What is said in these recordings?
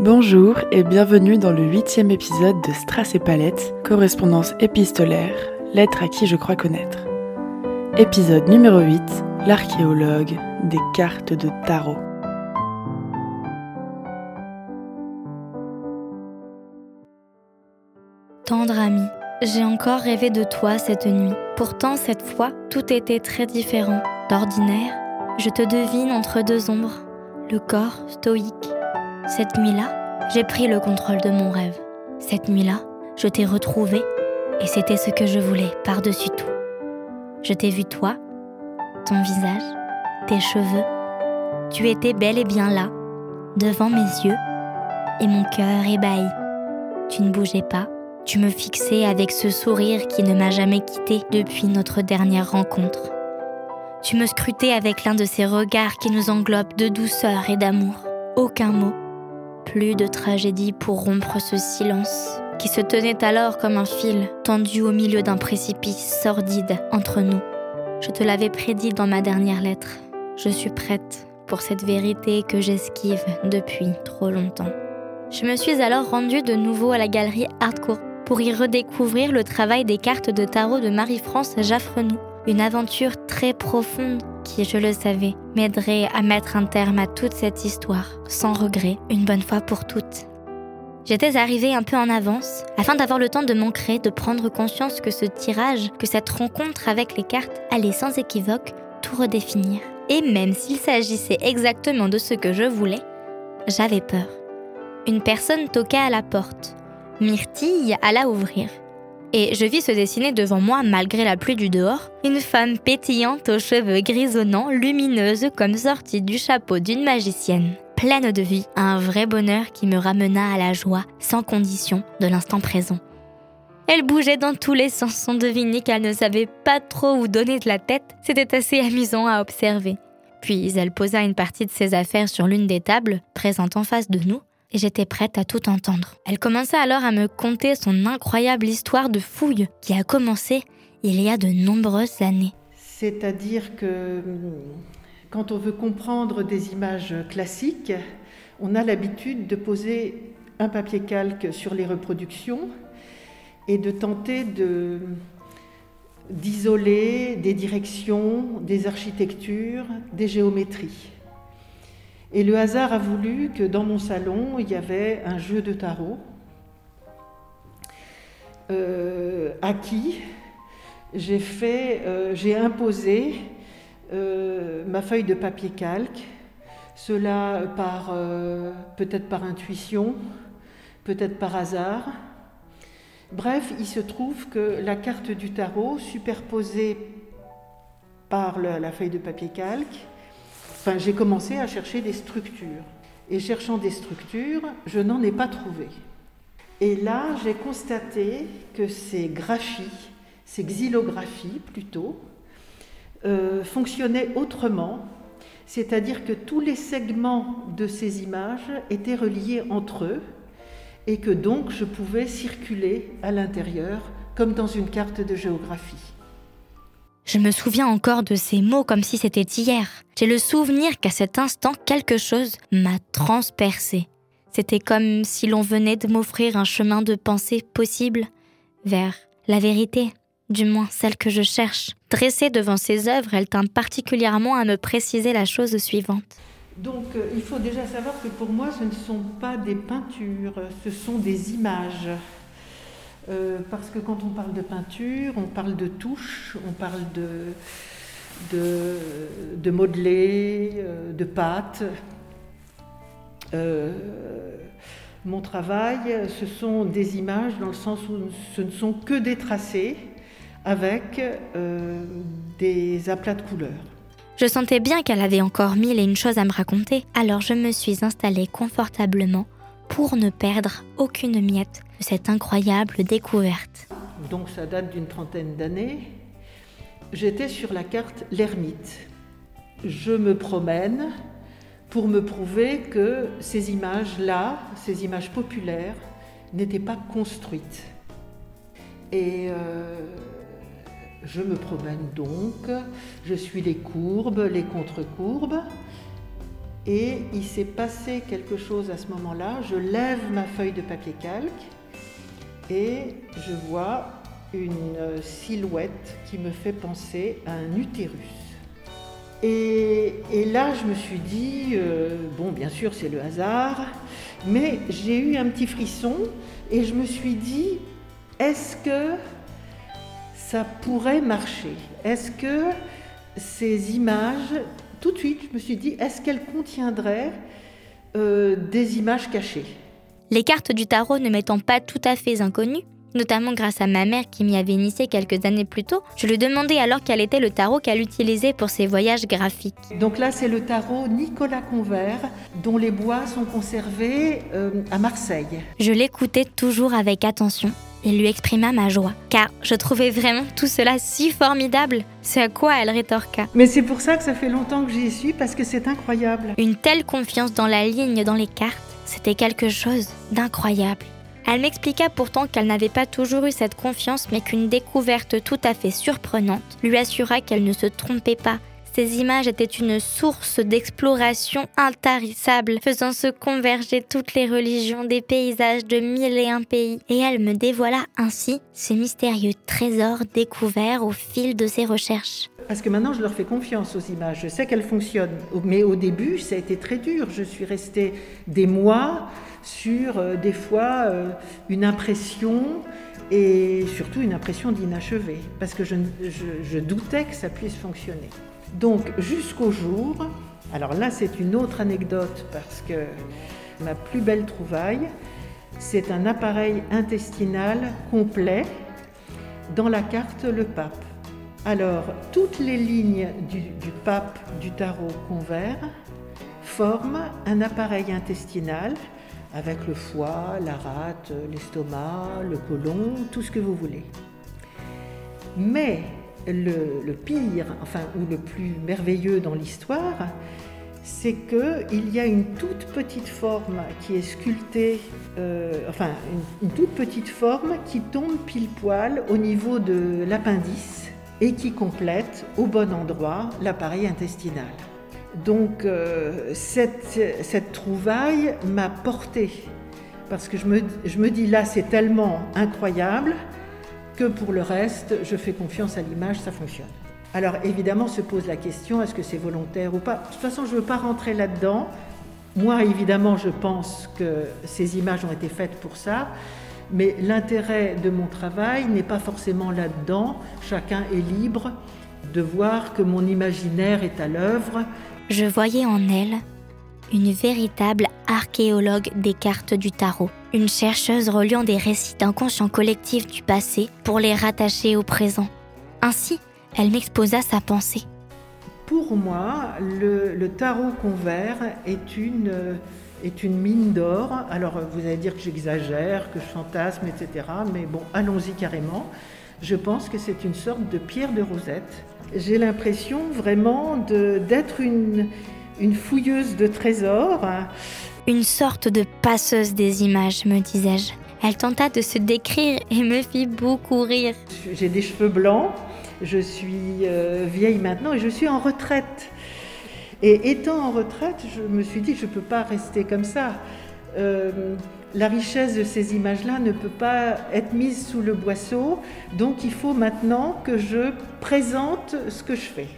Bonjour et bienvenue dans le huitième épisode de Strass et Palette, correspondance épistolaire, lettre à qui je crois connaître. Épisode numéro 8, l'archéologue des cartes de tarot. Tendre ami, j'ai encore rêvé de toi cette nuit. Pourtant, cette fois, tout était très différent. D'ordinaire, je te devine entre deux ombres, le corps stoïque. Cette nuit-là, j'ai pris le contrôle de mon rêve. Cette nuit-là, je t'ai retrouvé et c'était ce que je voulais par-dessus tout. Je t'ai vu toi, ton visage, tes cheveux. Tu étais bel et bien là, devant mes yeux, et mon cœur ébahi. Tu ne bougeais pas, tu me fixais avec ce sourire qui ne m'a jamais quitté depuis notre dernière rencontre. Tu me scrutais avec l'un de ces regards qui nous englobent de douceur et d'amour. Aucun mot, plus de tragédie pour rompre ce silence qui se tenait alors comme un fil tendu au milieu d'un précipice sordide entre nous. Je te l'avais prédit dans ma dernière lettre. Je suis prête pour cette vérité que j'esquive depuis trop longtemps. Je me suis alors rendue de nouveau à la galerie Hardcore pour y redécouvrir le travail des cartes de tarot de Marie-France Jaffrenou. Une aventure très profonde je le savais, m'aiderait à mettre un terme à toute cette histoire, sans regret, une bonne fois pour toutes. J'étais arrivée un peu en avance, afin d'avoir le temps de m'ancrer, de prendre conscience que ce tirage, que cette rencontre avec les cartes allait sans équivoque tout redéfinir. Et même s'il s'agissait exactement de ce que je voulais, j'avais peur. Une personne toqua à la porte. Myrtille alla ouvrir. Et je vis se dessiner devant moi, malgré la pluie du dehors, une femme pétillante aux cheveux grisonnants, lumineuse comme sortie du chapeau d'une magicienne, pleine de vie, un vrai bonheur qui me ramena à la joie, sans condition, de l'instant présent. Elle bougeait dans tous les sens, on devinait qu'elle ne savait pas trop où donner de la tête, c'était assez amusant à observer. Puis elle posa une partie de ses affaires sur l'une des tables, présentes en face de nous, et j'étais prête à tout entendre. Elle commença alors à me conter son incroyable histoire de fouille qui a commencé il y a de nombreuses années. C'est-à-dire que quand on veut comprendre des images classiques, on a l'habitude de poser un papier calque sur les reproductions et de tenter d'isoler des directions, des architectures, des géométries. Et le hasard a voulu que dans mon salon, il y avait un jeu de tarot euh, à qui j'ai euh, imposé euh, ma feuille de papier calque, cela par peut-être par intuition, peut-être par hasard. Bref, il se trouve que la carte du tarot, superposée par la feuille de papier calque, Enfin, j'ai commencé à chercher des structures. Et cherchant des structures, je n'en ai pas trouvé. Et là, j'ai constaté que ces graphies, ces xylographies plutôt, euh, fonctionnaient autrement, c'est-à-dire que tous les segments de ces images étaient reliés entre eux et que donc je pouvais circuler à l'intérieur comme dans une carte de géographie. Je me souviens encore de ces mots comme si c'était hier. J'ai le souvenir qu'à cet instant, quelque chose m'a transpercé. C'était comme si l'on venait de m'offrir un chemin de pensée possible vers la vérité, du moins celle que je cherche. Dressée devant ces œuvres, elle tint particulièrement à me préciser la chose suivante. Donc euh, il faut déjà savoir que pour moi, ce ne sont pas des peintures, ce sont des images. Euh, parce que quand on parle de peinture, on parle de touche, on parle de, de, modeler, euh, de pâte. Euh, mon travail, ce sont des images dans le sens où ce ne sont que des tracés avec des aplats de couleurs. Je sentais bien qu'elle avait encore mille et une choses à me raconter, alors je me suis installée confortablement pour ne perdre aucune miette de cette incroyable découverte. Donc ça date d'une trentaine d'années. J'étais sur la carte l'ermite. Je me promène pour me prouver que ces images-là, ces images populaires, n'étaient pas construites. Et euh, je me promène donc, je suis les courbes, les contre-courbes, Et il s'est passé quelque chose à ce moment-là. Je lève ma feuille de papier calque et je vois une silhouette qui me fait penser à un utérus. Et, là, je me suis dit, euh, bon, bien sûr, c'est le hasard, mais j'ai eu un petit frisson et je me suis dit, est-ce que ça pourrait marcher? Est-ce que ces images, tout de suite, je me suis dit, est-ce qu'elles contiendraient euh, des images cachées? Les cartes du tarot ne m'étant pas tout à fait inconnues, notamment grâce à ma mère qui m'y avait initié quelques années plus tôt, je lui demandais alors quel était le tarot qu'elle utilisait pour ses voyages graphiques. Donc là, c'est le tarot Nicolas Convert, dont les bois sont conservés euh, à Marseille. Je l'écoutais toujours avec attention et lui exprima ma joie, car je trouvais vraiment tout cela si formidable. C'est à quoi elle rétorqua. Mais c'est pour ça que ça fait longtemps que j'y suis, parce que c'est incroyable. Une telle confiance dans la ligne, dans les cartes, c'était quelque chose d'incroyable. Elle m'expliqua pourtant qu'elle n'avait pas toujours eu cette confiance, mais qu'une découverte tout à fait surprenante lui assura qu'elle ne se trompait pas. Ces images étaient une source d'exploration intarissable, faisant se converger toutes les religions des paysages de mille et un pays. Et elle me dévoila ainsi ces mystérieux trésors découverts au fil de ses recherches. Parce que maintenant, je leur fais confiance aux images. Je sais qu'elles fonctionnent. Mais au début, ça a été très dur. Je suis restée des mois sur euh, des fois euh, une impression et surtout une impression d'inachevé, parce que je, je, doutais que ça puisse fonctionner. Donc jusqu'au jour, alors là c'est une autre anecdote parce que ma plus belle trouvaille, c'est un appareil intestinal complet dans la carte Le Pape. Alors toutes les lignes du, du pape du tarot convert forment un appareil intestinal avec le foie, la rate, l'estomac, le côlon, tout ce que vous voulez. Mais le, pire, enfin, ou le plus merveilleux dans l'histoire, c'est qu'il y a une toute petite forme qui est sculptée, euh, enfin, une, toute petite forme qui tombe pile poil au niveau de l'appendice et qui complète au bon endroit l'appareil intestinal. Donc euh, cette, trouvaille m'a portée, parce que je me, dis là, c'est tellement incroyable que pour le reste, je fais confiance à l'image, ça fonctionne. Alors évidemment se pose la question, est-ce que c'est volontaire ou pas? De toute façon, je ne veux pas rentrer là-dedans. Moi, évidemment, je pense que ces images ont été faites pour ça, mais l'intérêt de mon travail n'est pas forcément là-dedans. Chacun est libre de voir que mon imaginaire est à l'œuvre je voyais en elle une véritable archéologue des cartes du tarot, une chercheuse reliant des récits d'inconscient collectif du passé pour les rattacher au présent. Ainsi, elle m'exposa sa pensée. Pour moi, le, tarot convert est une, est une mine d'or. Alors, vous allez dire que j'exagère, que je fantasme, etc. Mais bon, allons-y carrément. Je pense que c'est une sorte de pierre de rosette j'ai l'impression vraiment d'être une, une fouilleuse de trésors. Une sorte de passeuse des images, me disais-je. Elle tenta de se décrire et me fit beaucoup rire. J'ai des cheveux blancs, je suis euh, vieille maintenant et je suis en retraite. Et étant en retraite, je me suis dit, je ne peux pas rester comme ça. Euh, la richesse de ces images-là ne peut pas être mise sous le boisseau, donc il faut maintenant que je présente ce que je fais.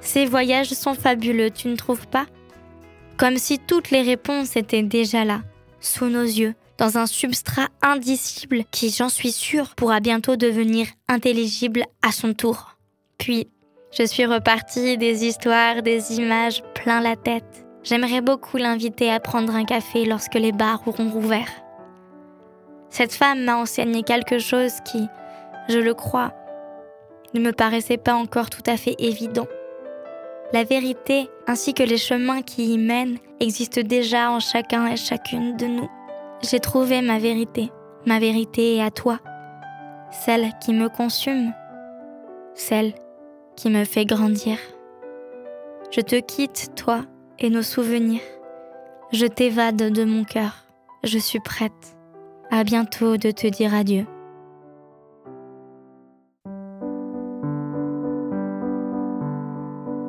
Ces voyages sont fabuleux, tu ne trouves pas? Comme si toutes les réponses étaient déjà là, sous nos yeux, dans un substrat indicible qui, j'en suis sûre, pourra bientôt devenir intelligible à son tour. Puis, je suis repartie des histoires, des images plein la tête. J'aimerais beaucoup l'inviter à prendre un café lorsque les bars auront rouvert. Cette femme m'a enseigné quelque chose qui, je le crois, ne me paraissait pas encore tout à fait évident. La vérité ainsi que les chemins qui y mènent existent déjà en chacun et chacune de nous. J'ai trouvé ma vérité, ma vérité est à toi, celle qui me consume, celle qui me fait grandir. Je te quitte, toi, et nos souvenirs. Je t'évade de mon cœur. Je suis prête. À bientôt de te dire adieu.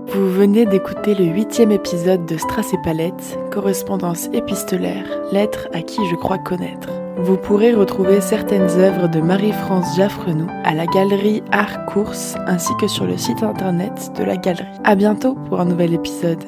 Vous venez d'écouter le huitième épisode de Strass et Palette, correspondance épistolaire, lettre à qui je crois connaître. Vous pourrez retrouver certaines œuvres de Marie-France Jaffrenou à la galerie Art Course ainsi que sur le site internet de la galerie. À bientôt pour un nouvel épisode.